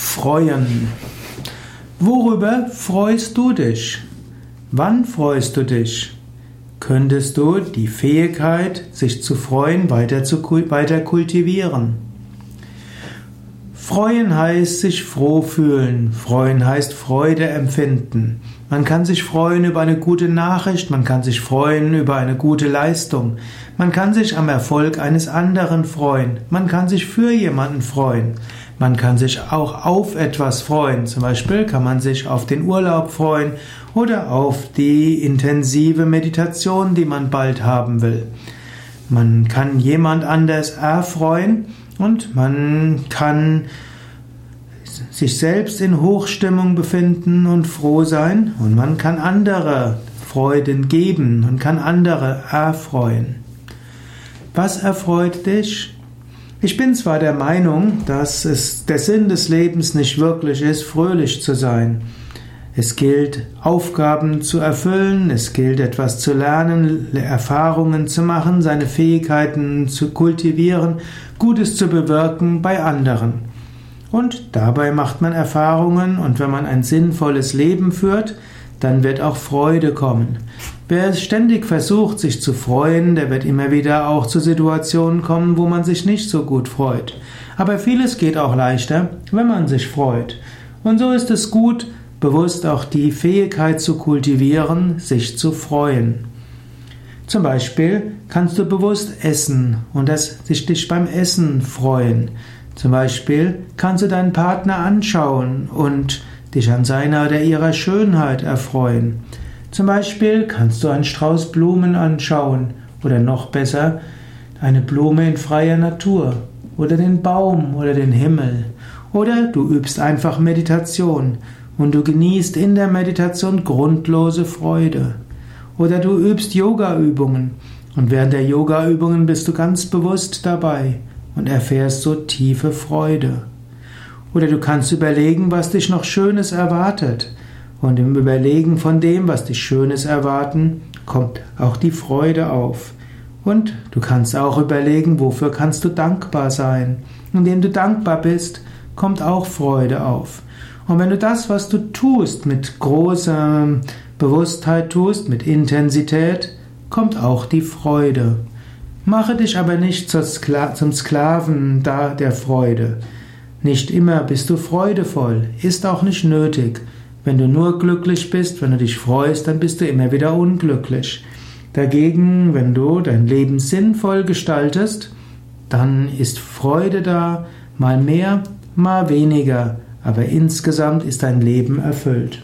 Freuen. Worüber freust du dich? Wann freust du dich? Könntest du die Fähigkeit, sich zu freuen, weiter, zu, weiter kultivieren? Freuen heißt sich froh fühlen. Freuen heißt Freude empfinden. Man kann sich freuen über eine gute Nachricht, man kann sich freuen über eine gute Leistung, man kann sich am Erfolg eines anderen freuen, man kann sich für jemanden freuen, man kann sich auch auf etwas freuen. Zum Beispiel kann man sich auf den Urlaub freuen oder auf die intensive Meditation, die man bald haben will. Man kann jemand anders erfreuen und man kann sich selbst in Hochstimmung befinden und froh sein und man kann andere Freuden geben und kann andere erfreuen. Was erfreut dich? Ich bin zwar der Meinung, dass es der Sinn des Lebens nicht wirklich ist, fröhlich zu sein. Es gilt, Aufgaben zu erfüllen, es gilt, etwas zu lernen, Erfahrungen zu machen, seine Fähigkeiten zu kultivieren, Gutes zu bewirken bei anderen. Und dabei macht man Erfahrungen und wenn man ein sinnvolles Leben führt, dann wird auch Freude kommen. Wer ständig versucht, sich zu freuen, der wird immer wieder auch zu Situationen kommen, wo man sich nicht so gut freut. Aber vieles geht auch leichter, wenn man sich freut. Und so ist es gut, bewusst auch die Fähigkeit zu kultivieren, sich zu freuen. Zum Beispiel kannst du bewusst essen und das, dich beim Essen freuen. Zum Beispiel kannst du deinen Partner anschauen und dich an seiner oder ihrer Schönheit erfreuen. Zum Beispiel kannst du einen Strauß Blumen anschauen oder noch besser eine Blume in freier Natur oder den Baum oder den Himmel. Oder du übst einfach Meditation und du genießt in der Meditation grundlose Freude. Oder du übst Yoga-Übungen und während der Yoga-Übungen bist du ganz bewusst dabei und erfährst so tiefe Freude. Oder du kannst überlegen, was dich noch Schönes erwartet. Und im Überlegen von dem, was dich Schönes erwarten, kommt auch die Freude auf. Und du kannst auch überlegen, wofür kannst du dankbar sein. Indem du dankbar bist, kommt auch Freude auf. Und wenn du das, was du tust, mit großer Bewusstheit tust, mit Intensität, kommt auch die Freude. Mache dich aber nicht zum Sklaven der Freude. Nicht immer bist du freudevoll, ist auch nicht nötig. Wenn du nur glücklich bist, wenn du dich freust, dann bist du immer wieder unglücklich. Dagegen, wenn du dein Leben sinnvoll gestaltest, dann ist Freude da, mal mehr, mal weniger aber insgesamt ist dein Leben erfüllt.